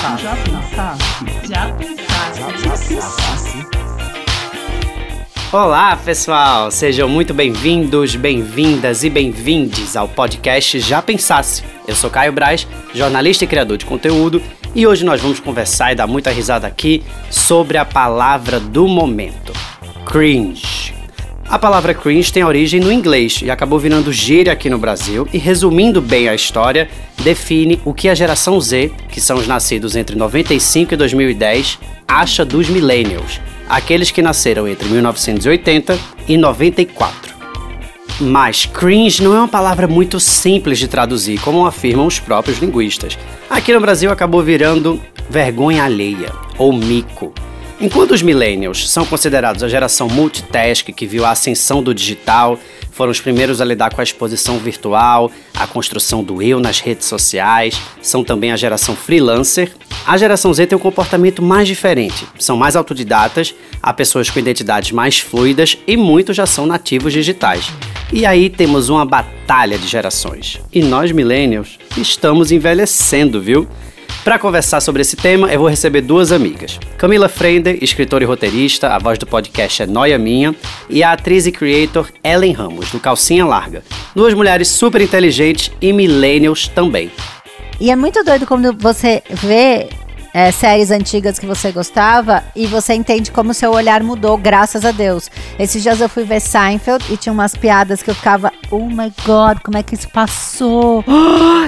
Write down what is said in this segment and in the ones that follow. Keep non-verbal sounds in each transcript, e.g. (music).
Já pensasse? Já pensasse? Já pensasse? Olá, pessoal! Sejam muito bem-vindos, bem-vindas e bem-vindes ao podcast Já Pensasse. Eu sou Caio Braz, jornalista e criador de conteúdo, e hoje nós vamos conversar e dar muita risada aqui sobre a palavra do momento: cringe. A palavra cringe tem origem no inglês e acabou virando gíria aqui no Brasil e, resumindo bem a história, define o que a geração Z, que são os nascidos entre 95 e 2010, acha dos millennials, aqueles que nasceram entre 1980 e 94. Mas cringe não é uma palavra muito simples de traduzir, como afirmam os próprios linguistas. Aqui no Brasil acabou virando vergonha alheia ou mico. Enquanto os millennials são considerados a geração multitask que viu a ascensão do digital, foram os primeiros a lidar com a exposição virtual, a construção do eu nas redes sociais, são também a geração freelancer. A geração Z tem um comportamento mais diferente, são mais autodidatas, há pessoas com identidades mais fluidas e muitos já são nativos digitais. E aí temos uma batalha de gerações. E nós millennials estamos envelhecendo, viu? Para conversar sobre esse tema, eu vou receber duas amigas. Camila Frender, escritora e roteirista, a voz do podcast é Noia Minha, e a atriz e creator Ellen Ramos, do Calcinha Larga. Duas mulheres super inteligentes e millennials também. E é muito doido quando você vê é, séries antigas que você gostava e você entende como seu olhar mudou, graças a Deus. Esses dias eu fui ver Seinfeld e tinha umas piadas que eu ficava, oh my god, como é que isso passou? (gasps)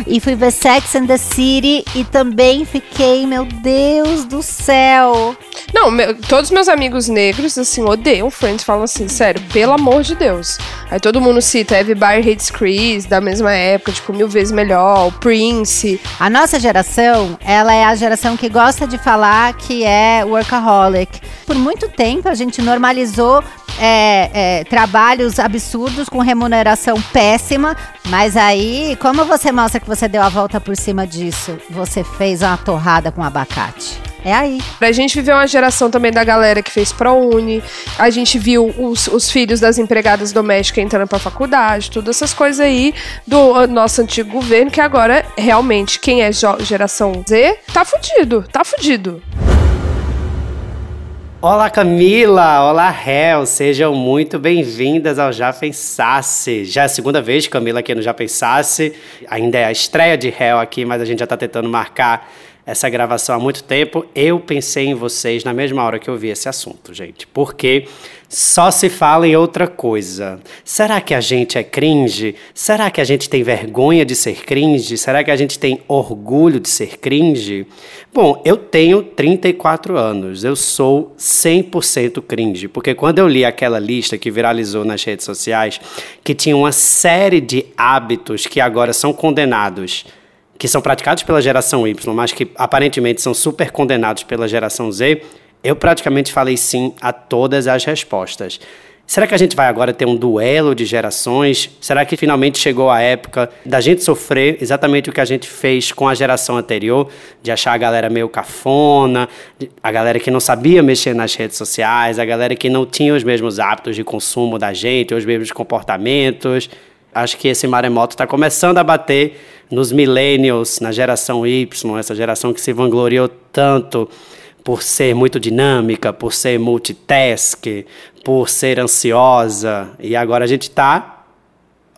E fui ver Sex and the City e também fiquei, meu Deus do céu. Não, meu, todos meus amigos negros, assim, odeiam Friends, falam assim, sério, pelo amor de Deus. Aí todo mundo cita Everybody Hates Chris, da mesma época, tipo, mil vezes melhor, o Prince. A nossa geração, ela é a geração que gosta de falar que é workaholic. Por muito tempo a gente normalizou é, é, trabalhos absurdos com remuneração péssima, mas aí, como você mostra que você deu a volta por cima disso? Você fez uma torrada com abacate. É aí. A gente viveu uma geração também da galera que fez ProUni. A gente viu os, os filhos das empregadas domésticas entrando pra faculdade, todas essas coisas aí do nosso antigo governo, que agora, realmente, quem é geração Z, tá fudido, tá fudido. Olá Camila, olá Hel, sejam muito bem-vindas ao Já Pensasse. Já é a segunda vez, Camila, aqui no Já Pensasse. Ainda é a estreia de Hel aqui, mas a gente já está tentando marcar essa gravação há muito tempo, eu pensei em vocês na mesma hora que eu vi esse assunto, gente. Porque só se fala em outra coisa. Será que a gente é cringe? Será que a gente tem vergonha de ser cringe? Será que a gente tem orgulho de ser cringe? Bom, eu tenho 34 anos, eu sou 100% cringe, porque quando eu li aquela lista que viralizou nas redes sociais, que tinha uma série de hábitos que agora são condenados que são praticados pela geração Y, mas que aparentemente são super condenados pela geração Z, eu praticamente falei sim a todas as respostas. Será que a gente vai agora ter um duelo de gerações? Será que finalmente chegou a época da gente sofrer exatamente o que a gente fez com a geração anterior, de achar a galera meio cafona, a galera que não sabia mexer nas redes sociais, a galera que não tinha os mesmos hábitos de consumo da gente, os mesmos comportamentos? Acho que esse maremoto está começando a bater nos millennials, na geração Y, essa geração que se vangloriou tanto por ser muito dinâmica, por ser multitask, por ser ansiosa. E agora a gente está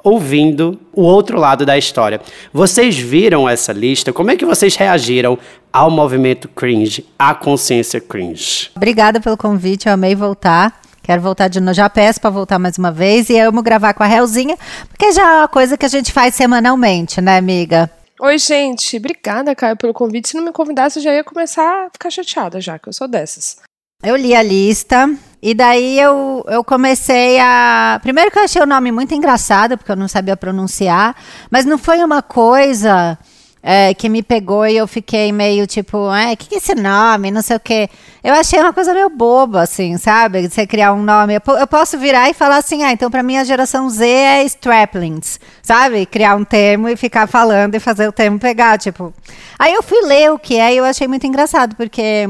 ouvindo o outro lado da história. Vocês viram essa lista? Como é que vocês reagiram ao movimento cringe, à consciência cringe? Obrigada pelo convite, eu amei voltar. Quero voltar de novo. Já peço para voltar mais uma vez. E amo gravar com a Relzinha, porque já é uma coisa que a gente faz semanalmente, né, amiga? Oi, gente. Obrigada, Caio, pelo convite. Se não me convidasse, eu já ia começar a ficar chateada, já que eu sou dessas. Eu li a lista. E daí eu, eu comecei a. Primeiro que eu achei o nome muito engraçado, porque eu não sabia pronunciar. Mas não foi uma coisa é, que me pegou e eu fiquei meio tipo, o que, que é esse nome? Não sei o quê. Eu achei uma coisa meio boba, assim, sabe? Você criar um nome. Eu, eu posso virar e falar assim, ah, então para mim a geração Z é straplings, sabe? Criar um termo e ficar falando e fazer o termo pegar, tipo. Aí eu fui ler o que é e eu achei muito engraçado, porque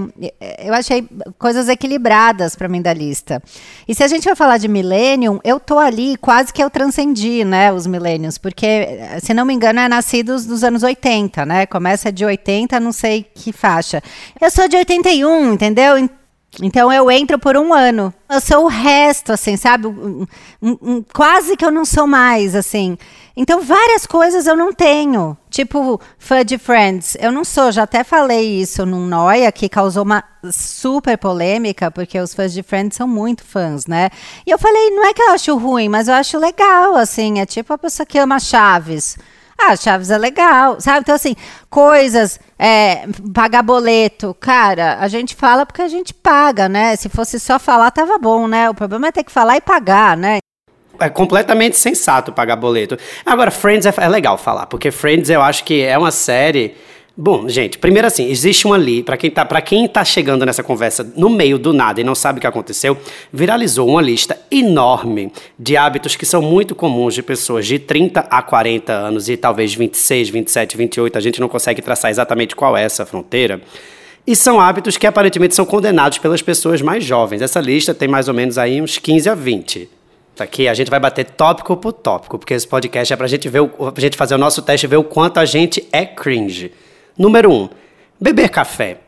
eu achei coisas equilibradas para mim da lista. E se a gente vai falar de Millennium, eu tô ali quase que eu transcendi, né, os Millenniums, porque, se não me engano, é nascidos dos anos 80. 80, né? Começa de 80, não sei que faixa. Eu sou de 81, entendeu? Então eu entro por um ano. Eu sou o resto, assim, sabe? Um, um, quase que eu não sou mais, assim. Então várias coisas eu não tenho. Tipo, fã de Friends. Eu não sou, já até falei isso num Noia que causou uma super polêmica, porque os fãs de Friends são muito fãs, né? E eu falei, não é que eu acho ruim, mas eu acho legal, assim. É tipo a pessoa que ama Chaves. Ah, Chaves é legal, sabe? Então, assim, coisas, é, pagar boleto. Cara, a gente fala porque a gente paga, né? Se fosse só falar, tava bom, né? O problema é ter que falar e pagar, né? É completamente sensato pagar boleto. Agora, Friends é, é legal falar, porque Friends eu acho que é uma série Bom, gente, primeiro assim, existe uma ali, para quem, tá, quem tá chegando nessa conversa no meio do nada e não sabe o que aconteceu, viralizou uma lista enorme de hábitos que são muito comuns de pessoas de 30 a 40 anos e talvez 26, 27, 28, a gente não consegue traçar exatamente qual é essa fronteira. E são hábitos que aparentemente são condenados pelas pessoas mais jovens. Essa lista tem mais ou menos aí uns 15 a 20. Aqui a gente vai bater tópico por tópico, porque esse podcast é pra gente ver, o, pra gente fazer o nosso teste e ver o quanto a gente é cringe. Número 1. Um, beber café.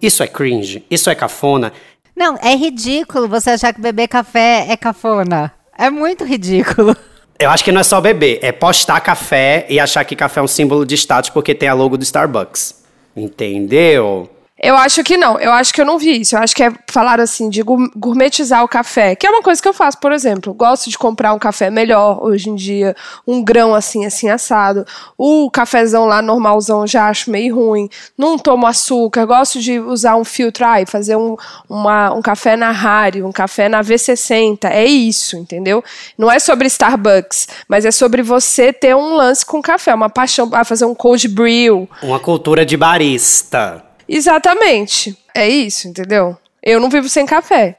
Isso é cringe, isso é cafona. Não, é ridículo você achar que beber café é cafona. É muito ridículo. (laughs) Eu acho que não é só beber, é postar café e achar que café é um símbolo de status porque tem a logo do Starbucks. Entendeu? Eu acho que não. Eu acho que eu não vi isso. Eu acho que é falar assim de gourmetizar o café, que é uma coisa que eu faço, por exemplo. Gosto de comprar um café melhor hoje em dia, um grão assim, assim assado. O cafezão lá normalzão já acho meio ruim. Não tomo açúcar. Gosto de usar um filtro, ai, fazer um, uma, um café na Harry, um café na V60. É isso, entendeu? Não é sobre Starbucks, mas é sobre você ter um lance com café, uma paixão, a fazer um cold brew. Uma cultura de barista. Exatamente. É isso, entendeu? Eu não vivo sem café.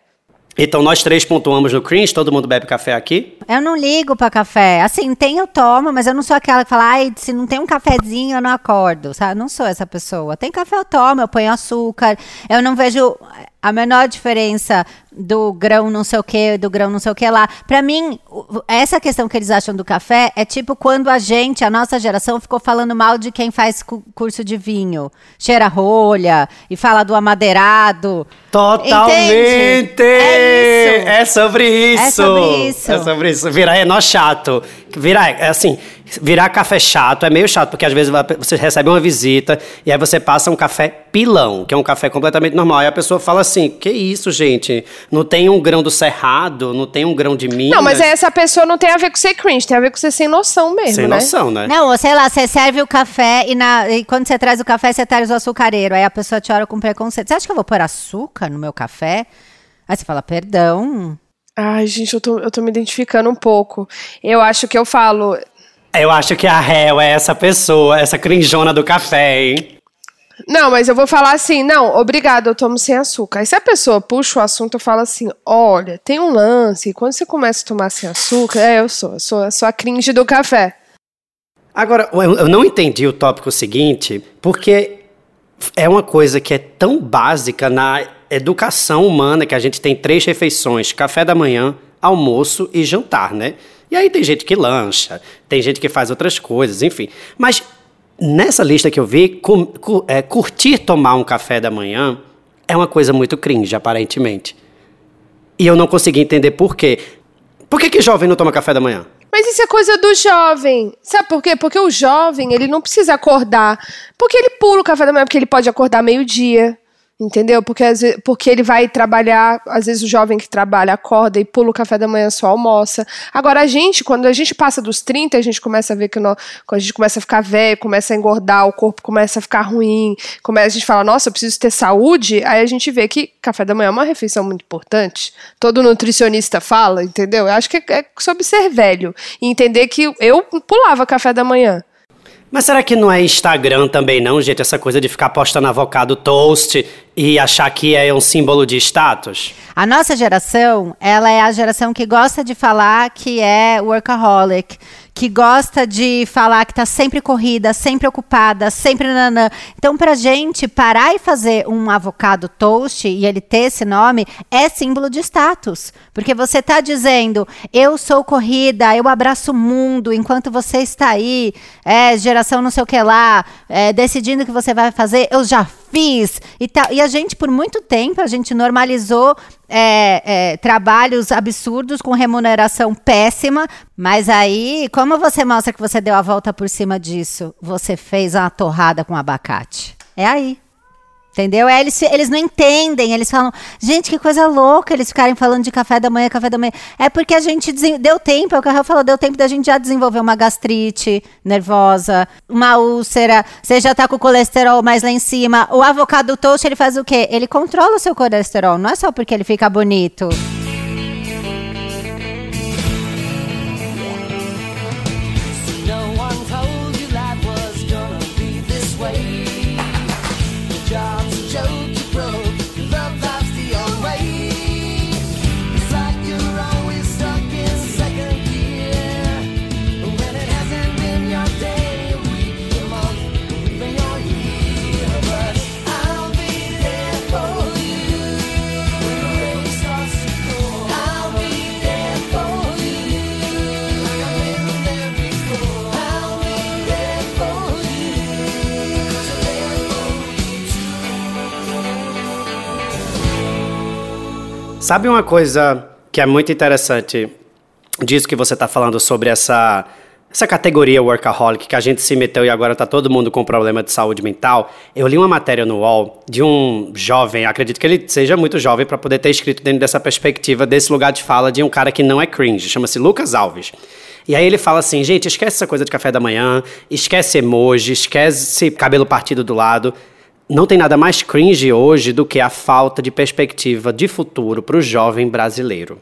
Então nós três pontuamos no cringe, todo mundo bebe café aqui? Eu não ligo para café. Assim, tem eu tomo, mas eu não sou aquela que fala, ai, se não tem um cafezinho eu não acordo, sabe? Não sou essa pessoa. Tem café eu tomo, eu ponho açúcar. Eu não vejo a menor diferença do grão não sei o que, do grão não sei o que lá. Para mim, essa questão que eles acham do café é tipo quando a gente, a nossa geração, ficou falando mal de quem faz curso de vinho. Cheira rolha e fala do amadeirado. Totalmente! É, é, sobre isso! É sobre isso. É sobre isso. Virar é nó chato. Virar, é assim, Virar café chato é meio chato, porque às vezes você recebe uma visita e aí você passa um café pilão, que é um café completamente normal. E a pessoa fala assim: que isso, gente? Não tem um grão do cerrado, não tem um grão de Minas. Não, mas essa pessoa não tem a ver com ser cringe, tem a ver com ser sem noção mesmo. Sem né? noção, né? Não, ou sei lá, você serve o café e, na, e quando você traz o café, você traz o açucareiro. Aí a pessoa te olha com preconceito. Você acha que eu vou pôr açúcar no meu café? Aí você fala, perdão. Ai, gente, eu tô, eu tô me identificando um pouco. Eu acho que eu falo, eu acho que a réu é essa pessoa, essa crinjona do café, hein? Não, mas eu vou falar assim, não, obrigado, eu tomo sem açúcar. Aí se a pessoa puxa o assunto, eu falo assim, olha, tem um lance, quando você começa a tomar sem açúcar, é, eu sou, eu sou, eu sou a cringe do café. Agora, eu não entendi o tópico seguinte, porque é uma coisa que é tão básica na educação humana que a gente tem três refeições, café da manhã, almoço e jantar, né? E aí tem gente que lancha, tem gente que faz outras coisas, enfim. Mas nessa lista que eu vi, com, com, é, curtir tomar um café da manhã é uma coisa muito cringe, aparentemente. E eu não consegui entender por quê. Por que, que jovem não toma café da manhã? Mas isso é coisa do jovem. Sabe por quê? Porque o jovem, ele não precisa acordar. Porque ele pula o café da manhã, porque ele pode acordar meio-dia. Entendeu? Porque, porque ele vai trabalhar, às vezes o jovem que trabalha acorda e pula o café da manhã só almoça. Agora, a gente, quando a gente passa dos 30, a gente começa a ver que quando a gente começa a ficar velho, começa a engordar, o corpo começa a ficar ruim, começa, a gente fala, nossa, eu preciso ter saúde, aí a gente vê que café da manhã é uma refeição muito importante. Todo nutricionista fala, entendeu? Eu acho que é sobre ser velho e entender que eu pulava café da manhã. Mas será que não é Instagram também não, gente? Essa coisa de ficar postando avocado toast e achar que é um símbolo de status? A nossa geração, ela é a geração que gosta de falar que é workaholic, que gosta de falar que tá sempre corrida, sempre ocupada, sempre nanã. Então, pra gente parar e fazer um avocado toast e ele ter esse nome é símbolo de status. Porque você tá dizendo, eu sou corrida, eu abraço o mundo enquanto você está aí, é, geração não sei o que lá, é, decidindo o que você vai fazer, eu já fiz e tal. E a gente, por muito tempo, a gente normalizou é, é, trabalhos absurdos com remuneração péssima, mas aí, como você mostra que você deu a volta por cima disso? Você fez uma torrada com abacate. É aí. Entendeu? É, eles, eles não entendem, eles falam, gente, que coisa louca eles ficarem falando de café da manhã, café da manhã. É porque a gente deu tempo, é o que a falou, deu tempo da gente já desenvolver uma gastrite nervosa, uma úlcera, você já tá com o colesterol mais lá em cima. O avocado toast, ele faz o quê? Ele controla o seu colesterol, não é só porque ele fica bonito. Sabe uma coisa que é muito interessante disso que você está falando sobre essa essa categoria workaholic que a gente se meteu e agora está todo mundo com problema de saúde mental. Eu li uma matéria no UOL de um jovem, acredito que ele seja muito jovem para poder ter escrito dentro dessa perspectiva, desse lugar de fala de um cara que não é cringe, chama-se Lucas Alves. E aí ele fala assim, gente, esquece essa coisa de café da manhã, esquece emoji, esquece cabelo partido do lado. Não tem nada mais cringe hoje do que a falta de perspectiva de futuro para o jovem brasileiro.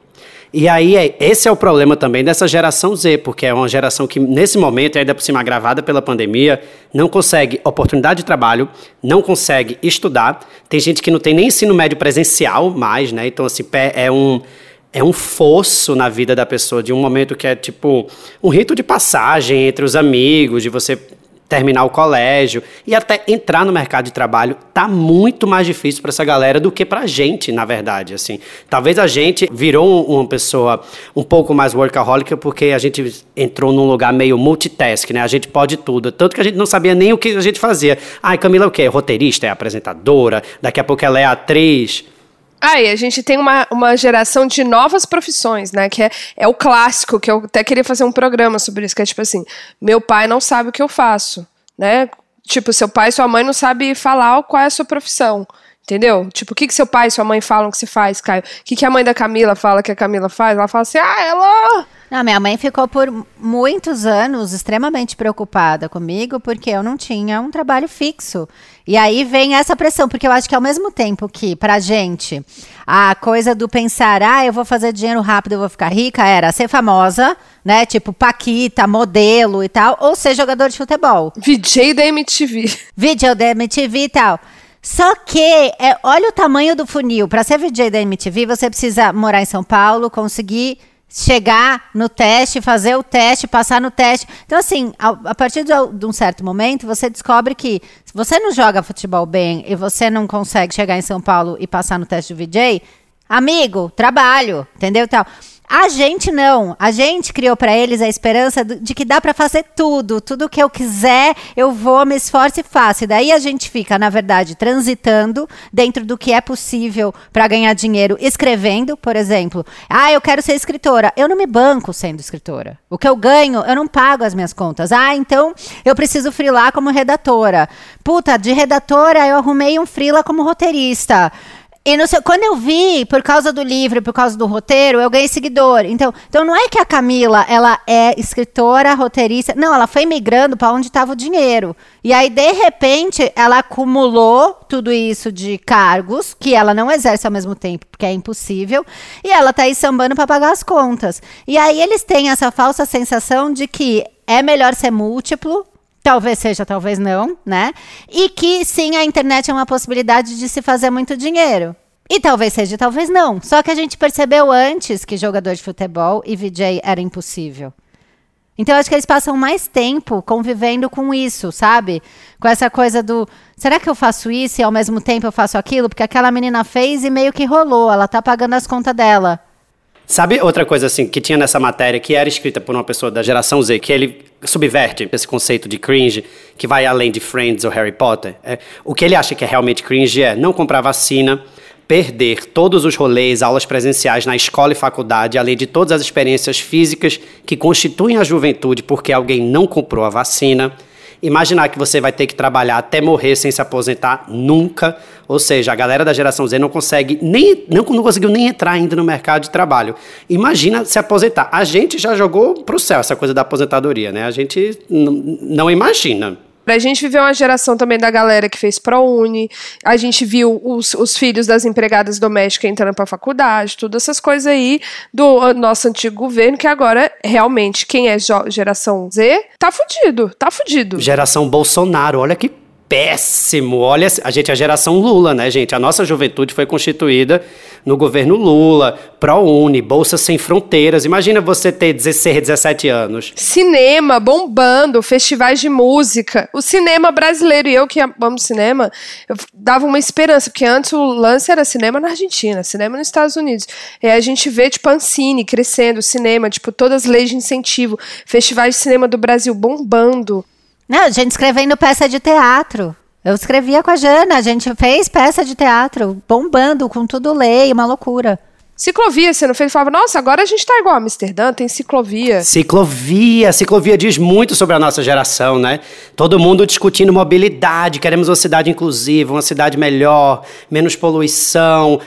E aí, é, esse é o problema também dessa geração Z, porque é uma geração que, nesse momento, ainda por cima agravada pela pandemia, não consegue oportunidade de trabalho, não consegue estudar. Tem gente que não tem nem ensino médio presencial mais, né? Então, assim, é um, é um fosso na vida da pessoa, de um momento que é tipo um rito de passagem entre os amigos, de você terminar o colégio e até entrar no mercado de trabalho tá muito mais difícil para essa galera do que para a gente, na verdade, assim. Talvez a gente virou uma pessoa um pouco mais workaholic porque a gente entrou num lugar meio multitask, né? A gente pode tudo, tanto que a gente não sabia nem o que a gente fazia. Ai, Camila é o quê? Roteirista, é apresentadora, daqui a pouco ela é atriz. Ah, e a gente tem uma, uma geração de novas profissões, né? Que é, é o clássico, que eu até queria fazer um programa sobre isso, que é tipo assim, meu pai não sabe o que eu faço, né? Tipo, seu pai e sua mãe não sabem falar qual é a sua profissão. Entendeu? Tipo, o que, que seu pai e sua mãe falam que se faz, Caio? O que, que a mãe da Camila fala que a Camila faz? Ela fala assim, ah, ela não, minha mãe ficou por muitos anos extremamente preocupada comigo porque eu não tinha um trabalho fixo. E aí vem essa pressão, porque eu acho que ao mesmo tempo que pra gente a coisa do pensar, ah, eu vou fazer dinheiro rápido, eu vou ficar rica, era ser famosa, né? Tipo Paquita, modelo e tal, ou ser jogador de futebol. VJ da MTV. (laughs) VJ da MTV e tal. Só que, é, olha o tamanho do funil. Para ser VJ da MTV, você precisa morar em São Paulo, conseguir chegar no teste, fazer o teste, passar no teste. Então, assim, a, partir de, um certo momento, você descobre que se você não joga futebol bem e você não consegue chegar em São Paulo e passar no teste do VJ, amigo, trabalho, entendeu? Tal. A gente não. A gente criou para eles a esperança de que dá para fazer tudo. Tudo que eu quiser, eu vou, me esforço e faço. E daí a gente fica, na verdade, transitando dentro do que é possível para ganhar dinheiro escrevendo, por exemplo. Ah, eu quero ser escritora. Eu não me banco sendo escritora. O que eu ganho, eu não pago as minhas contas. Ah, então eu preciso frilar como redatora. Puta, de redatora eu arrumei um frila como roteirista. E sei, quando eu vi, por causa do livro, por causa do roteiro, eu ganhei seguidor. Então, então não é que a Camila, ela é escritora, roteirista. Não, ela foi migrando para onde estava o dinheiro. E aí, de repente, ela acumulou tudo isso de cargos, que ela não exerce ao mesmo tempo, porque é impossível. E ela tá aí sambando para pagar as contas. E aí, eles têm essa falsa sensação de que é melhor ser múltiplo, Talvez seja, talvez não, né? E que sim, a internet é uma possibilidade de se fazer muito dinheiro. E talvez seja, talvez não. Só que a gente percebeu antes que jogador de futebol e VJ era impossível. Então acho que eles passam mais tempo convivendo com isso, sabe? Com essa coisa do será que eu faço isso e ao mesmo tempo eu faço aquilo? Porque aquela menina fez e meio que rolou, ela tá pagando as contas dela. Sabe outra coisa assim que tinha nessa matéria que era escrita por uma pessoa da geração Z, que ele subverte esse conceito de cringe, que vai além de Friends ou Harry Potter? É, o que ele acha que é realmente cringe é não comprar vacina, perder todos os rolês, aulas presenciais na escola e faculdade, além de todas as experiências físicas que constituem a juventude porque alguém não comprou a vacina. Imaginar que você vai ter que trabalhar até morrer sem se aposentar nunca. Ou seja, a galera da geração Z não consegue nem não, não conseguiu nem entrar ainda no mercado de trabalho. Imagina se aposentar. A gente já jogou pro céu essa coisa da aposentadoria, né? A gente não imagina. A gente viveu uma geração também da galera que fez ProUni, a gente viu os, os filhos das empregadas domésticas entrando para faculdade, todas essas coisas aí do nosso antigo governo, que agora, realmente, quem é geração Z, tá fudido, tá fudido. Geração Bolsonaro, olha que péssimo. Olha, a gente é a geração Lula, né, gente? A nossa juventude foi constituída no governo Lula, ProUni, Bolsa Sem Fronteiras. Imagina você ter 16, 17 anos. Cinema bombando, festivais de música. O cinema brasileiro e eu que amo cinema, eu dava uma esperança, porque antes o lance era cinema na Argentina, cinema nos Estados Unidos. E a gente vê, tipo, Ancine crescendo, cinema, tipo, todas as leis de incentivo, festivais de cinema do Brasil bombando. Não, a gente escrevendo peça de teatro. Eu escrevia com a Jana, a gente fez peça de teatro, bombando, com tudo lei, uma loucura. Ciclovia, você não fez? Falava, nossa, agora a gente tá igual a Amsterdã, tem ciclovia. Ciclovia, ciclovia diz muito sobre a nossa geração, né? Todo mundo discutindo mobilidade, queremos uma cidade inclusiva, uma cidade melhor, menos poluição.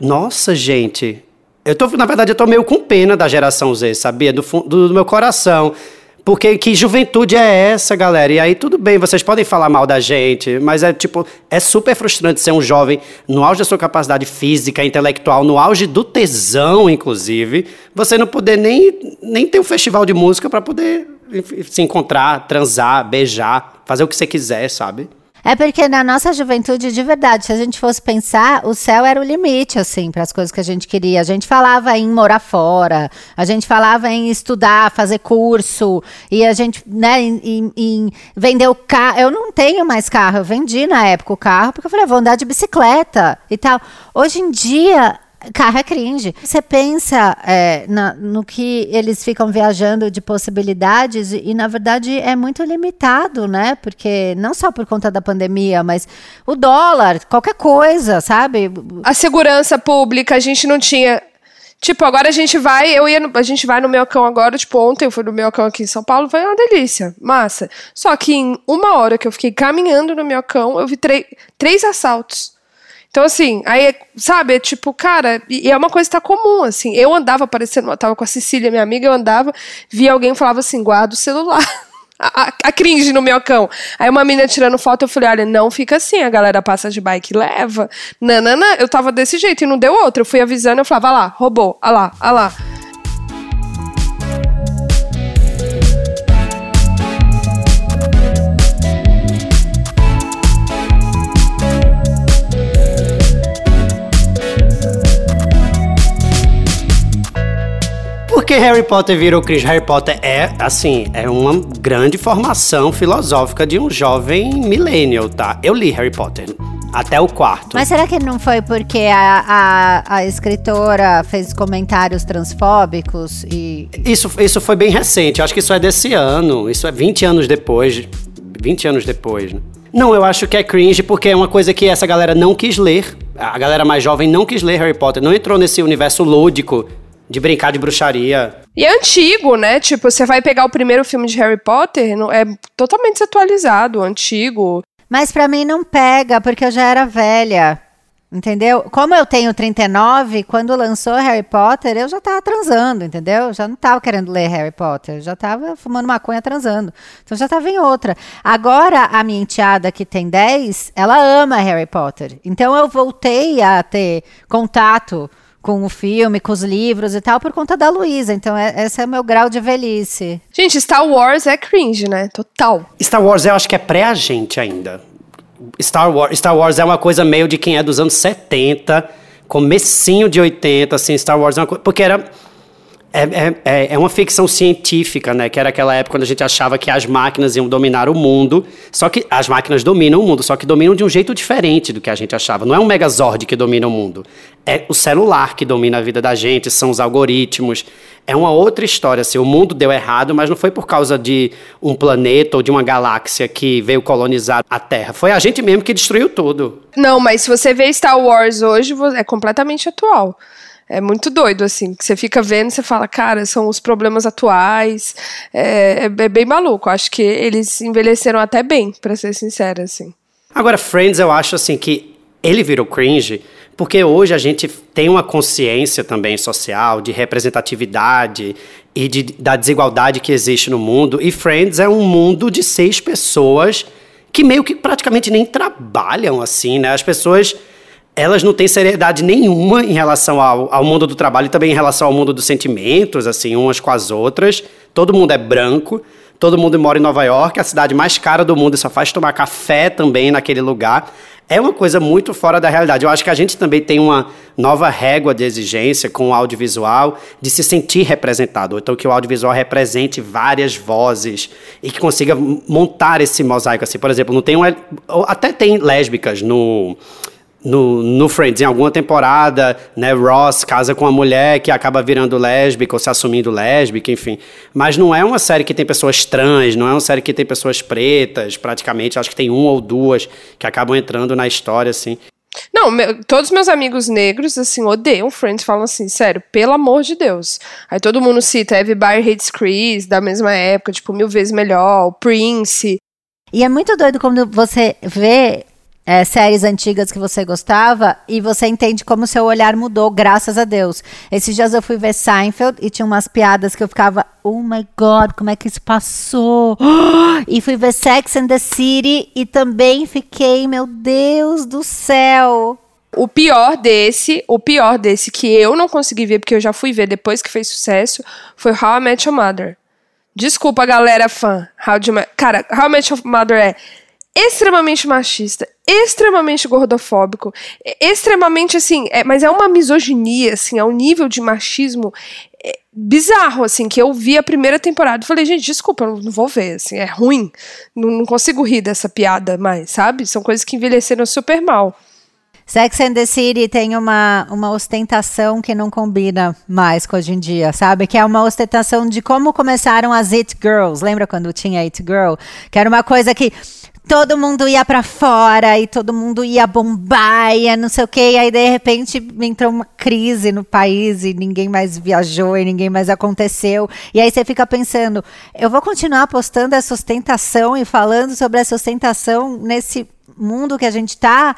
Nossa, gente, eu tô, na verdade, eu tô meio com pena da geração Z, sabia? Do, do, do meu coração. Porque que juventude é essa, galera? E aí tudo bem, vocês podem falar mal da gente, mas é tipo, é super frustrante ser um jovem no auge da sua capacidade física, intelectual, no auge do tesão, inclusive, você não poder nem, nem ter um festival de música para poder se encontrar, transar, beijar, fazer o que você quiser, sabe? É porque na nossa juventude, de verdade, se a gente fosse pensar, o céu era o limite, assim, para as coisas que a gente queria. A gente falava em morar fora, a gente falava em estudar, fazer curso, e a gente, né, em, em, em vender o carro. Eu não tenho mais carro, eu vendi na época o carro, porque eu falei, vou andar de bicicleta e tal. Hoje em dia, Carro é cringe. Você pensa é, na, no que eles ficam viajando de possibilidades e, na verdade, é muito limitado, né? Porque não só por conta da pandemia, mas o dólar, qualquer coisa, sabe? A segurança pública, a gente não tinha. Tipo, agora a gente vai, eu ia, no, a gente vai no meu cão agora, tipo, ontem eu fui no meu cão aqui em São Paulo, foi uma delícia, massa. Só que em uma hora que eu fiquei caminhando no meu cão, eu vi três assaltos. Então, assim, aí, sabe, é tipo, cara, e é uma coisa que tá comum, assim. Eu andava parecendo, eu tava com a Cecília, minha amiga, eu andava, via alguém e falava assim, guarda o celular. (laughs) A, a, cringe no meu cão. Aí uma menina tirando foto, eu falei, olha, não fica assim, a galera passa de bike e leva. Nanana, eu tava desse jeito e não deu outra. Eu fui avisando, eu falava, ah lá, roubou, ah lá, ah lá. Porque Harry Potter virou cringe. Harry Potter é, assim, é uma grande formação filosófica de um jovem millennial, tá? Eu li Harry Potter. Até o quarto. Mas será que não foi porque a, a, a escritora fez comentários transfóbicos e. Isso, isso foi bem recente. Eu acho que isso é desse ano. Isso é 20 anos depois. 20 anos depois, né? Não, eu acho que é cringe porque é uma coisa que essa galera não quis ler. A galera mais jovem não quis ler Harry Potter, não entrou nesse universo lúdico de brincar de bruxaria. E é antigo, né? Tipo, você vai pegar o primeiro filme de Harry Potter, é totalmente desatualizado, antigo. Mas para mim não pega, porque eu já era velha. Entendeu? Como eu tenho 39, quando lançou Harry Potter, eu já tava transando, entendeu? Já não tava querendo ler Harry Potter, já tava fumando maconha transando. Então já tava em outra. Agora, a minha enteada que tem 10, ela ama Harry Potter. Então eu voltei a ter contato com o filme, com os livros e tal, por conta da Luísa. Então, é, esse é o meu grau de velhice. Gente, Star Wars é cringe, né? Total. Star Wars eu acho que é pré-agente ainda. Star Wars, Star Wars é uma coisa meio de quem é dos anos 70, comecinho de 80, assim, Star Wars é uma coisa... Porque era... é, é, é, é uma ficção científica, né? Que era aquela época quando a gente achava que as máquinas iam dominar o mundo. Só que as máquinas dominam o mundo, só que dominam de um jeito diferente do que a gente achava. Não é um Megazord que domina o mundo. É o celular que domina a vida da gente, são os algoritmos. É uma outra história. Assim, o mundo deu errado, mas não foi por causa de um planeta ou de uma galáxia que veio colonizar a Terra. Foi a gente mesmo que destruiu tudo. Não, mas se você vê Star Wars hoje, é completamente atual. É muito doido, assim, você fica vendo você fala, cara, são os problemas atuais. É, é, é bem maluco. Acho que eles envelheceram até bem, para ser sincera, assim. Agora, Friends, eu acho assim que ele virou cringe porque hoje a gente tem uma consciência também social de representatividade e de, da desigualdade que existe no mundo. E Friends é um mundo de seis pessoas que meio que praticamente nem trabalham assim, né? As pessoas elas não têm seriedade nenhuma em relação ao, ao mundo do trabalho e também em relação ao mundo dos sentimentos, assim, umas com as outras. Todo mundo é branco, todo mundo mora em Nova York, a cidade mais cara do mundo e só faz tomar café também naquele lugar. É uma coisa muito fora da realidade. Eu acho que a gente também tem uma nova régua de exigência com o audiovisual de se sentir representado. Então, que o audiovisual represente várias vozes e que consiga montar esse mosaico assim. Por exemplo, não tem um, até tem lésbicas no no, no Friends, em alguma temporada, né, Ross casa com uma mulher que acaba virando lésbica ou se assumindo lésbica, enfim. Mas não é uma série que tem pessoas trans, não é uma série que tem pessoas pretas, praticamente. Acho que tem uma ou duas que acabam entrando na história, assim. Não, meu, todos meus amigos negros, assim, odeiam Friends, falam assim, sério, pelo amor de Deus. Aí todo mundo cita Everybody Hates Chris, da mesma época, tipo, mil vezes melhor, o Prince. E é muito doido quando você vê é, séries antigas que você gostava e você entende como seu olhar mudou, graças a Deus. Esses dias eu fui ver Seinfeld e tinha umas piadas que eu ficava, oh my god, como é que isso passou? (gasps) E fui ver Sex and the City e também fiquei, meu Deus do céu. O pior desse, o pior desse que eu não consegui ver, porque eu já fui ver depois que fez sucesso, foi How I Met Your Mother. Desculpa, galera fã. How de, cara, How I Met Your Mother é extremamente machista, extremamente gordofóbico, extremamente assim, é, mas é uma misoginia, assim, é um nível de machismo é, bizarro, assim, que eu vi a primeira temporada e falei, gente, desculpa, eu não vou ver, assim, é ruim, não, não consigo rir dessa piada mais, sabe? São coisas que envelheceram super mal. Sex and the City tem uma, uma ostentação que não combina mais com hoje em dia, sabe? Que é uma ostentação de como começaram as It Girls. Lembra quando tinha It Girl? Que era uma coisa que todo mundo ia para fora e todo mundo ia bombar e não sei o quê. E aí, de repente, entrou uma crise no país e ninguém mais viajou e ninguém mais aconteceu. E aí você fica pensando, eu vou continuar apostando essa sustentação e falando sobre essa sustentação nesse mundo que a gente tá,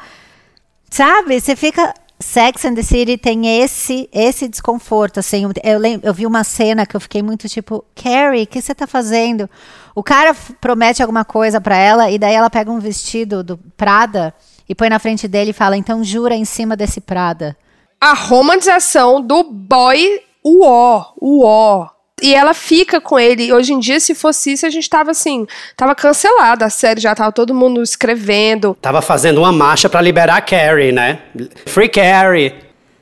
sabe? Você fica Sex and the City tem esse esse desconforto, assim. Eu, lembro, eu vi uma cena que eu fiquei muito tipo, Carrie, o que você tá fazendo? O cara promete alguma coisa para ela e daí ela pega um vestido do Prada e põe na frente dele e fala, então jura em cima desse Prada. A romantização do boy uó, uó. E ela fica com ele. Hoje em dia, se fosse isso, a gente tava assim, tava cancelada a série, já tava todo mundo escrevendo. Tava fazendo uma marcha para liberar a Carrie, né? Free Carrie.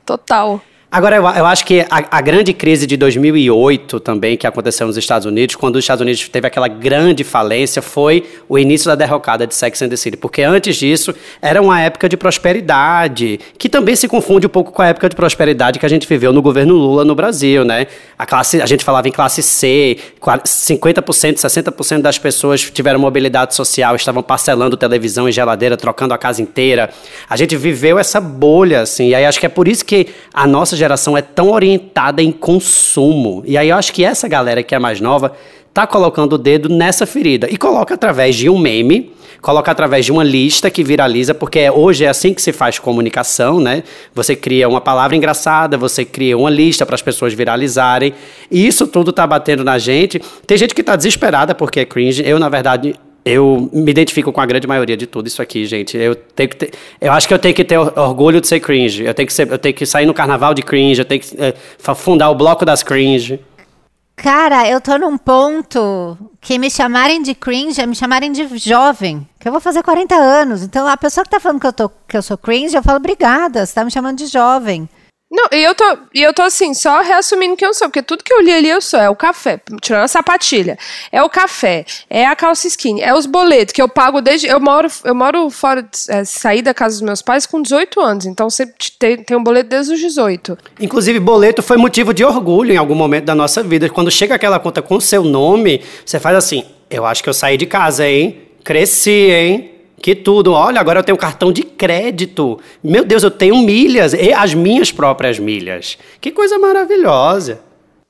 Total. Agora, eu, eu acho que a, a, grande crise de 2008 também, que aconteceu nos Estados Unidos, quando os Estados Unidos teve aquela grande falência, foi o início da derrocada de Sex and the City. Porque antes disso, era uma época de prosperidade, que também se confunde um pouco com a época de prosperidade que a gente viveu no governo Lula no Brasil, né? A, classe, a gente falava em classe C, 50%, 60% das pessoas tiveram mobilidade social, estavam parcelando televisão e geladeira, trocando a casa inteira. A gente viveu essa bolha, assim, e aí acho que é por isso que a nossa geração é tão orientada em consumo. E aí eu acho que essa galera que é mais nova tá colocando o dedo nessa ferida. E coloca através de um meme, coloca através de uma lista que viraliza, porque hoje é assim que se faz comunicação, né? Você cria uma palavra engraçada, você cria uma lista para as pessoas viralizarem. E isso tudo tá batendo na gente. Tem gente que tá desesperada porque é cringe. Eu, na verdade, eu me identifico com a grande maioria de tudo isso aqui, gente. Eu tenho que ter, eu acho que eu tenho que ter orgulho de ser cringe. Eu tenho que ser, eu tenho que sair no carnaval de cringe, eu tenho que é, fundar o bloco das cringe. Cara, eu tô num ponto que me chamarem de cringe é me chamarem de jovem. Que eu vou fazer 40 anos. Então a pessoa que tá falando que eu, tô, que eu sou cringe, eu falo, obrigada, você tá me chamando de jovem. Não, e eu tô, e eu tô assim, só reassumindo quem eu sou, porque tudo que eu li ali eu sou. É o café, tirando a sapatilha. É o café, é a calça skinny, é os boletos que eu pago desde. Eu moro, eu moro fora, é, saí da casa dos meus pais com 18 anos, então você tem, tem um boleto desde os 18. Inclusive, boleto foi motivo de orgulho em algum momento da nossa vida. Quando chega aquela conta com seu nome, você faz assim: eu acho que eu saí de casa, hein? Cresci, hein? Que tudo. Olha, agora eu tenho cartão de crédito. Meu Deus, eu tenho milhas, e as minhas próprias milhas. Que coisa maravilhosa.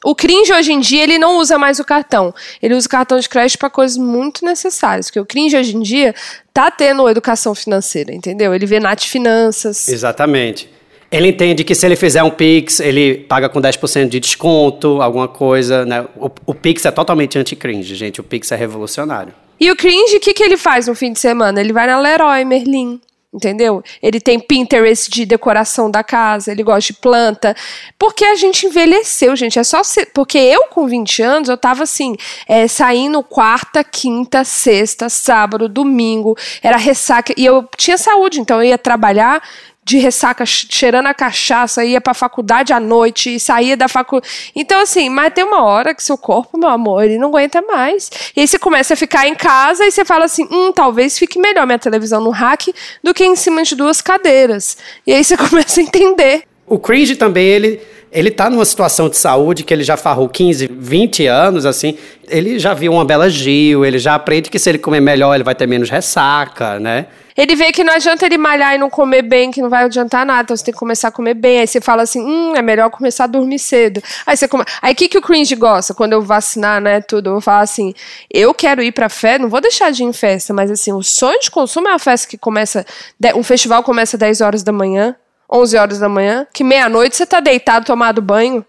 O cringe hoje em dia, ele não usa mais o cartão. Ele usa o cartão de crédito para coisas muito necessárias. Porque o cringe hoje em dia tá tendo educação financeira, entendeu? Ele vê Nath Finanças. Exatamente. Ele entende que se ele fizer um Pix, ele paga com 10% de desconto, alguma coisa, né? O, o Pix é totalmente anti-cringe, gente. O Pix é revolucionário. E o cringe, o que, que ele faz no fim de semana? Ele vai na Leroy Merlin. Entendeu? Ele tem Pinterest de decoração da casa, ele gosta de planta. Porque a gente envelheceu, gente. É só ser, Porque eu, com 20 anos, eu tava assim, é, saindo quarta, quinta, sexta, sábado, domingo. Era ressaca. E eu tinha saúde, então eu ia trabalhar de ressaca, cheirando a cachaça, ia pra faculdade à noite e saía da faculdade. Então, assim, mas tem uma hora que seu corpo, meu amor, ele não aguenta mais. E aí você começa a ficar em casa e você fala assim: hum, talvez fique melhor minha televisão no rack do que em cima de duas cadeiras. E aí você (laughs) começa a entender. O cringe também, ele ele tá numa situação de saúde que ele já farrou 15, 20 anos, assim. Ele já viu uma bela Gil, ele já aprende que se ele comer melhor, ele vai ter menos ressaca, né? Ele vê que não adianta ele malhar e não comer bem, que não vai adiantar nada. Então você tem que começar a comer bem. Aí você fala assim: hum, é melhor começar a dormir cedo. Aí você come... Aí o que, que o cringe gosta? Quando eu vacinar, né, tudo, eu vou falar assim: eu quero ir pra festa, não vou deixar de ir em festa, mas assim, o sonho de consumo é uma festa que começa. Um festival começa às 10 horas da manhã. 11 horas da manhã, que meia-noite você tá deitado, tomado banho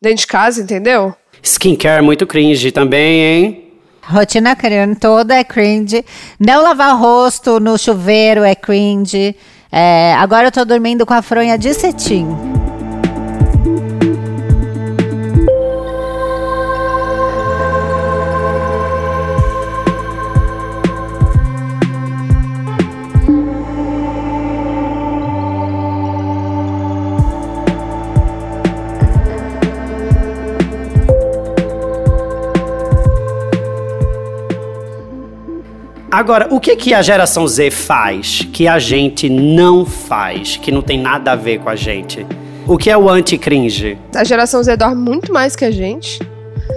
dentro de casa, entendeu? Skincare é muito cringe também, hein? Rotina crânio toda é cringe. Não lavar rosto no chuveiro é cringe. É, agora eu tô dormindo com a fronha de cetim. Agora, o que, que a geração Z faz que a gente não faz, que não tem nada a ver com a gente? O que é o anti-cringe? A geração Z dorme muito mais que a gente.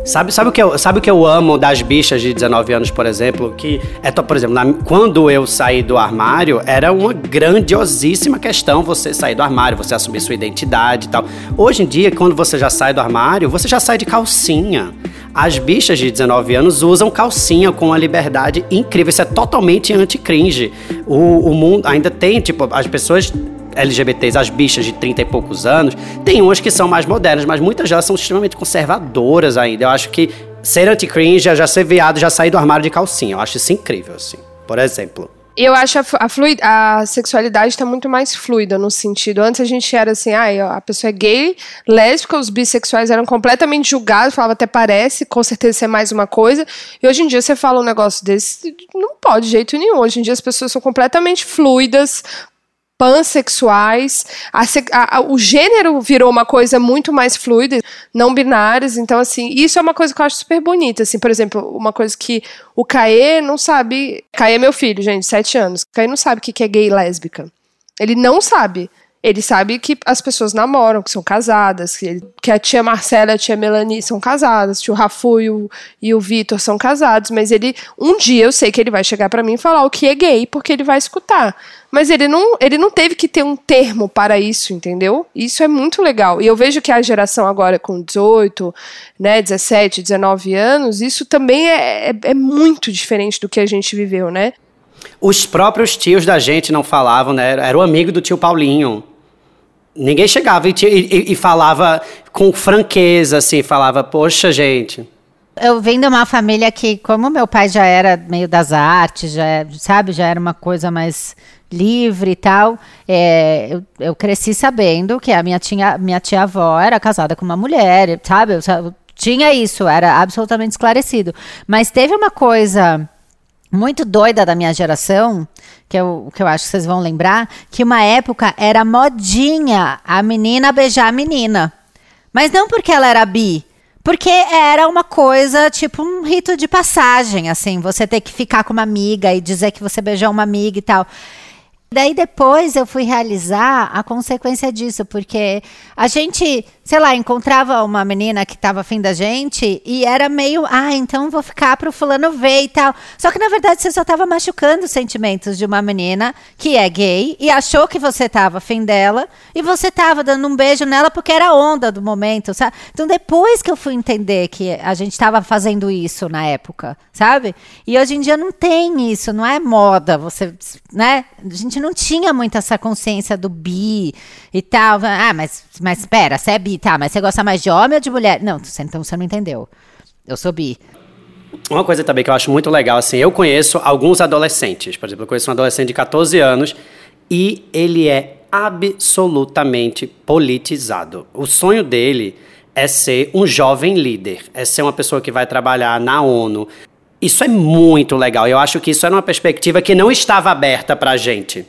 Sabe, sabe, o que eu, sabe o que eu amo das bichas de 19 anos, por exemplo? Que é, por exemplo, na, quando eu saí do armário, era uma grandiosíssima questão você sair do armário, você assumir sua identidade e tal. Hoje em dia, quando você já sai do armário, você já sai de calcinha. As bichas de 19 anos usam calcinha com uma liberdade incrível. Isso é totalmente anti-cringe. O, o mundo ainda tem, tipo, as pessoas LGBTs, as bichas de 30 e poucos anos, tem umas que são mais modernas, mas muitas delas são extremamente conservadoras ainda. Eu acho que ser anti-cringe é já ser viado, já sair do armário de calcinha. Eu acho isso incrível, assim. Por exemplo. Eu acho a, a, a sexualidade está muito mais fluida no sentido. Antes a gente era assim, ah, a pessoa é gay, lésbica, os bissexuais eram completamente julgados, falava até parece, com certeza isso é mais uma coisa. E hoje em dia você fala um negócio desse, não pode de jeito nenhum. Hoje em dia as pessoas são completamente fluidas, pansexuais, a, a, o gênero virou uma coisa muito mais fluida, não binárias, então assim, isso é uma coisa que eu acho super bonita, assim, por exemplo, uma coisa que o Caê não sabe, Caê é meu filho, gente, sete anos, Caê não sabe o que é gay e lésbica, ele não sabe, ele sabe que as pessoas namoram, que são casadas, que, ele, que a tia Marcela e a tia Melanie são casadas, o tio Rafu e o, o Vitor são casados, mas ele, um dia eu sei que ele vai chegar para mim e falar o que é gay, porque ele vai escutar. Mas ele não, ele não teve que ter um termo para isso, entendeu? Isso é muito legal. E eu vejo que a geração agora com 18, né, 17, 19 anos, isso também é, é, é muito diferente do que a gente viveu, né? Os próprios tios da gente não falavam, né? Era o amigo do tio Paulinho. Ninguém chegava e, e, e, falava com franqueza, assim, falava, poxa, gente. Eu venho de uma família que, como meu pai já era meio das artes, já, sabe, já era uma coisa mais livre e tal, é, eu, eu, cresci sabendo que a minha tia, minha tia avó era casada com uma mulher, sabe? Eu, tinha isso, era absolutamente esclarecido. Mas teve uma coisa muito doida da minha geração, que eu, que eu acho que vocês vão lembrar, que uma época era modinha a menina beijar a menina. Mas não porque ela era bi, porque era uma coisa, tipo um rito de passagem, assim, você ter que ficar com uma amiga e dizer que você beijou uma amiga e tal. Daí depois eu fui realizar a consequência disso, porque a gente, sei lá, encontrava uma menina que estava afim da gente e era meio, ah, então vou ficar pro fulano ver e tal. Só que na verdade você só estava machucando os sentimentos de uma menina que é gay e achou que você estava afim dela e você estava dando um beijo nela porque era a onda do momento, sabe? Então depois que eu fui entender que a gente estava fazendo isso na época, sabe? E hoje em dia não tem isso, não é moda, você, né? A gente não tinha muito essa consciência do bi e tal. Ah, mas, mas espera, você é bi, tá, mas você gosta mais de homem ou de mulher? Não, então você não entendeu. Eu sou bi. Uma coisa também que eu acho muito legal, assim, eu conheço alguns adolescentes, por exemplo, eu conheço um adolescente de 14 anos e ele é absolutamente politizado. O sonho dele é ser um jovem líder, é ser uma pessoa que vai trabalhar na ONU. Isso é muito legal. Eu acho que isso era uma perspectiva que não estava aberta para a gente.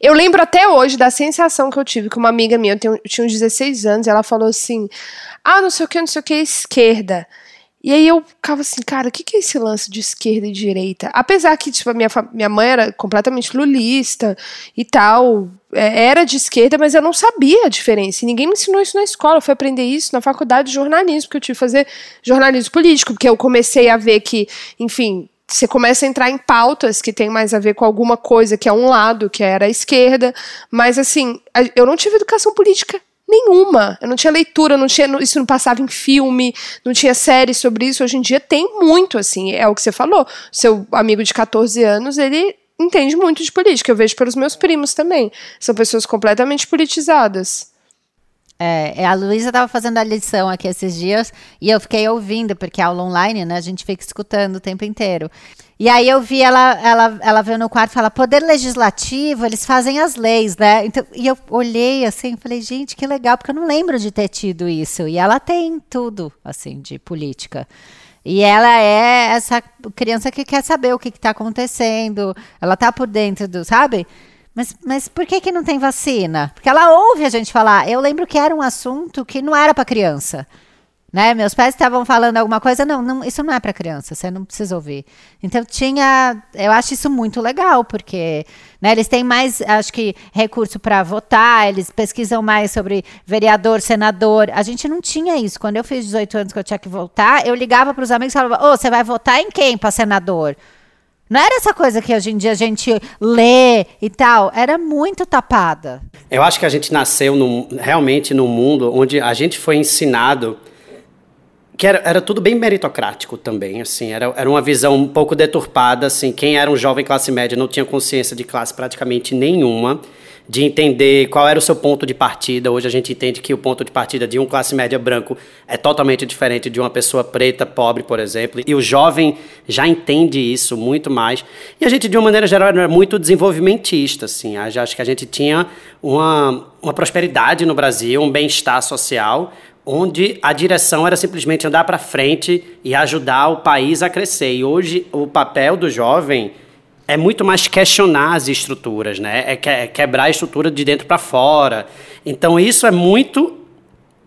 Eu lembro até hoje da sensação que eu tive com uma amiga minha, eu, tenho, eu tinha uns 16 anos, e ela falou assim: ah, não sei o que, não sei o que, esquerda. E aí eu ficava assim, cara, o que, que é esse lance de esquerda e direita? Apesar que, tipo, a minha, minha mãe era completamente lulista e tal, é, era de esquerda, mas eu não sabia a diferença. E ninguém me ensinou isso na escola. Eu fui aprender isso na faculdade de jornalismo, porque eu tive que fazer jornalismo político, porque eu comecei a ver que, enfim, você começa a entrar em pautas que tem mais a ver com alguma coisa que é um lado, que era a esquerda, mas assim, eu não tive educação política nenhuma. Eu não tinha leitura, não tinha, isso não passava em filme, não tinha série sobre isso. Hoje em dia tem muito, assim, é o que você falou. Seu amigo de 14 anos, ele entende muito de política. Eu vejo pelos meus primos também. São pessoas completamente politizadas. É, é, a Luísa estava fazendo a lição aqui esses dias e eu fiquei ouvindo, porque aula online, né? A gente fica escutando o tempo inteiro. E aí eu vi ela, ela, ela veio no quarto e fala, poder legislativo, eles fazem as leis, né? Então, e eu olhei assim, falei, gente, que legal, porque eu não lembro de ter tido isso. E ela tem tudo, assim, de política. E ela é essa criança que quer saber o que está acontecendo, ela tá por dentro do, sabe? Mas, mas por que, que não tem vacina? Porque ela ouve a gente falar. Eu lembro que era um assunto que não era para criança. Né? Meus pais estavam falando alguma coisa, não, não isso não é para criança, você não precisa ouvir. Então tinha, eu acho isso muito legal, porque né, eles têm mais, acho que, recurso para votar, eles pesquisam mais sobre vereador, senador. A gente não tinha isso. Quando eu fiz 18 anos que eu tinha que votar, eu ligava para os amigos e falava: Ô, oh, você vai votar em quem para senador? Não era essa coisa que hoje em dia a gente lê e tal. Era muito tapada. Eu acho que a gente nasceu no, realmente num mundo onde a gente foi ensinado que era, era tudo bem meritocrático também, assim, era, era uma visão um pouco deturpada, assim, quem era um jovem classe média não tinha consciência de classe praticamente nenhuma, de entender qual era o seu ponto de partida. Hoje a gente entende que o ponto de partida de um classe média branco é totalmente diferente de uma pessoa preta, pobre, por exemplo. E o jovem já entende isso muito mais. E a gente, de uma maneira geral, era muito desenvolvimentista. Assim. Acho que a gente tinha uma, uma prosperidade no Brasil, um bem-estar social, onde a direção era simplesmente andar para frente e ajudar o país a crescer. E hoje o papel do jovem é muito mais questionar as estruturas, né? É, é quebrar a estrutura de dentro para fora. Então isso é muito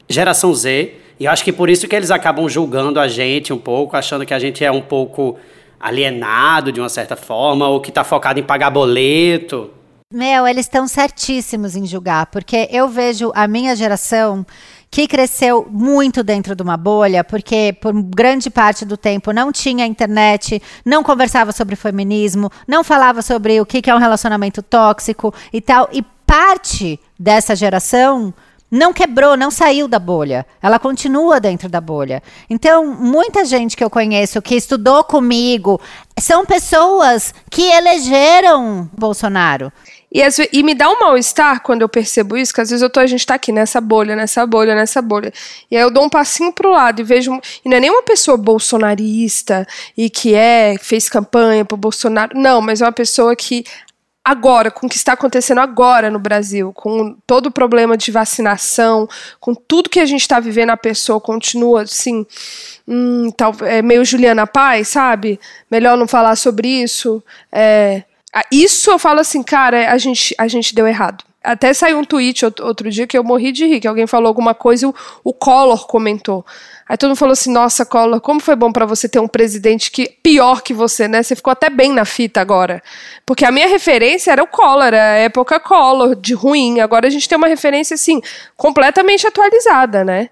geração Z, e eu acho que por isso que eles acabam julgando a gente um pouco, achando que a gente é um pouco alienado de uma certa forma, ou que está focado em pagar boleto. Meu, eles estão certíssimos em julgar, porque eu vejo a minha geração que cresceu muito dentro de uma bolha, porque por grande parte do tempo não tinha internet, não conversava sobre feminismo, não falava sobre o que é um relacionamento tóxico e tal. E parte dessa geração não quebrou, não saiu da bolha. Ela continua dentro da bolha. Então, muita gente que eu conheço que estudou comigo são pessoas que elegeram Bolsonaro. E, e me dá um mal-estar quando eu percebo isso, que às vezes eu tô, a gente tá aqui nessa bolha, nessa bolha, nessa bolha. E aí eu dou um passinho pro lado e vejo. E não é nem uma pessoa bolsonarista e que é, fez campanha pro Bolsonaro. Não, mas é uma pessoa que agora, com o que está acontecendo agora no Brasil, com todo o problema de vacinação, com tudo que a gente está vivendo, a pessoa continua assim, hum, tal, é meio Juliana Paz, sabe? Melhor não falar sobre isso. É, isso eu falo assim, cara, a gente, a gente deu errado. Até saiu um tweet outro dia que eu morri de rir, que alguém falou alguma coisa e o, o Collor comentou. Aí todo mundo falou assim: nossa, Collor, como foi bom para você ter um presidente que pior que você, né? Você ficou até bem na fita agora. Porque a minha referência era o Collor, a época Collor, de ruim. Agora a gente tem uma referência, assim, completamente atualizada, né?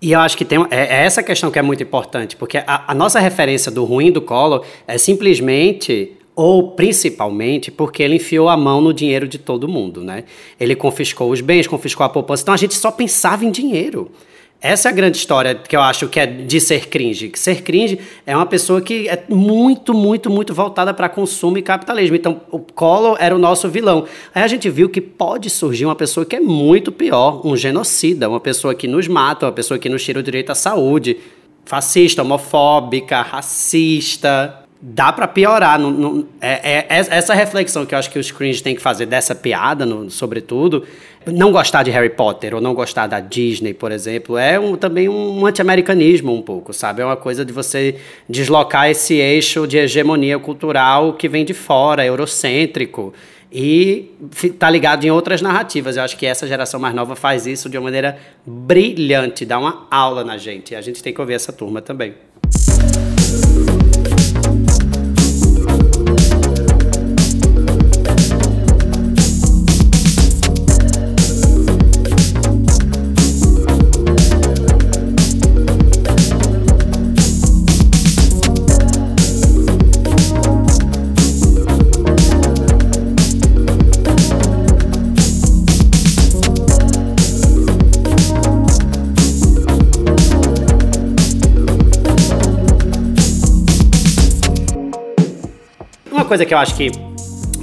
E eu acho que tem, é, é essa questão que é muito importante, porque a, a nossa referência do ruim do Collor é simplesmente ou principalmente porque ele enfiou a mão no dinheiro de todo mundo, né? Ele confiscou os bens, confiscou a poupança, então a gente só pensava em dinheiro. Essa é a grande história que eu acho que é de ser cringe. Ser cringe é uma pessoa que é muito, muito, muito voltada para consumo e capitalismo. Então, o Collor era o nosso vilão. Aí a gente viu que pode surgir uma pessoa que é muito pior, um genocida, uma pessoa que nos mata, uma pessoa que nos tira o direito à saúde, fascista, homofóbica, racista, dá para piorar. Não, não, é, é, essa reflexão que eu acho que os cringe têm que fazer dessa piada, no, sobretudo, não gostar de Harry Potter ou não gostar da Disney, por exemplo, é um, também um anti-americanismo um pouco, sabe? É uma coisa de você deslocar esse eixo de hegemonia cultural que vem de fora, eurocêntrico, e tá ligado em outras narrativas. Eu acho que essa geração mais nova faz isso de uma maneira brilhante, dá uma aula na gente. E a gente tem que ouvir essa turma também. Coisa que eu acho que,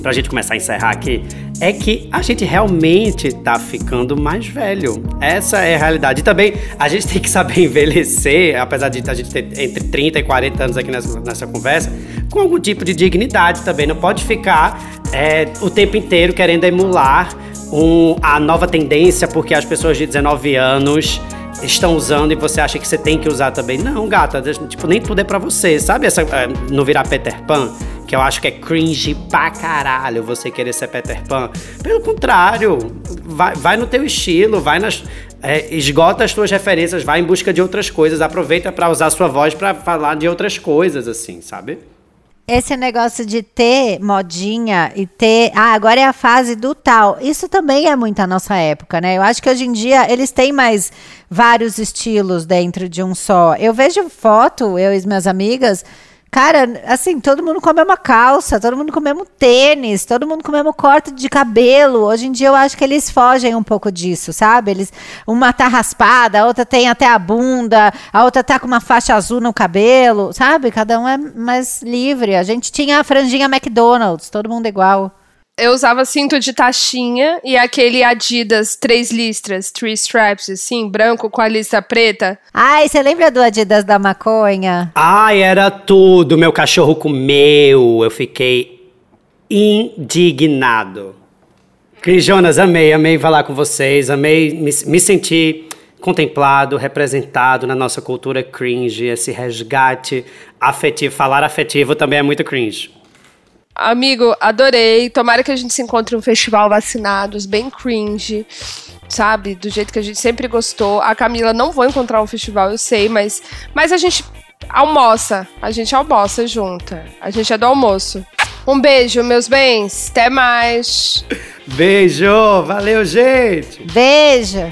pra gente começar a encerrar aqui, é que a gente realmente tá ficando mais velho. Essa é a realidade. E também a gente tem que saber envelhecer, apesar de a gente ter entre 30 e 40 anos aqui nessa, nessa conversa, com algum tipo de dignidade também. Não pode ficar é, o tempo inteiro querendo emular um, a nova tendência, porque as pessoas de 19 anos estão usando e você acha que você tem que usar também. Não, gata, tipo, nem tudo é para você, sabe? Essa, é, não virar Peter Pan que eu acho que é cringe pra caralho você querer ser Peter Pan. Pelo contrário, vai, vai no teu estilo, vai nas. É, esgota as tuas referências, vai em busca de outras coisas, aproveita para usar sua voz para falar de outras coisas, assim, sabe? Esse negócio de ter modinha e ter. Ah, agora é a fase do tal. Isso também é muito a nossa época, né? Eu acho que hoje em dia eles têm mais vários estilos dentro de um só. Eu vejo foto, eu e as minhas amigas Cara, assim, todo mundo com a mesma calça, todo mundo com o mesmo tênis, todo mundo com o corte de cabelo. Hoje em dia eu acho que eles fogem um pouco disso, sabe? Eles, uma tá raspada, a outra tem até a bunda, a outra tá com uma faixa azul no cabelo, sabe? Cada um é mais livre. A gente tinha a franjinha McDonald's, todo mundo igual. Eu usava cinto de taxinha e aquele Adidas três listras, three stripes, assim, branco com a lista preta. Ai, você lembra do Adidas da maconha? Ai, era tudo. Meu cachorro comeu. Eu fiquei indignado. Cris Jonas, amei, amei falar com vocês. Amei me, me sentir contemplado, representado na nossa cultura cringe, esse resgate afetivo. Falar afetivo também é muito cringe. Amigo, adorei. Tomara que a gente se encontre um festival vacinados, bem cringe, sabe? Do jeito que a gente sempre gostou. A Camila não vou encontrar um festival, eu sei, mas, mas a gente almoça. A gente almoça junta. A gente é do almoço. Um beijo, meus bens. Até mais. Beijo. Valeu, gente. Beijo.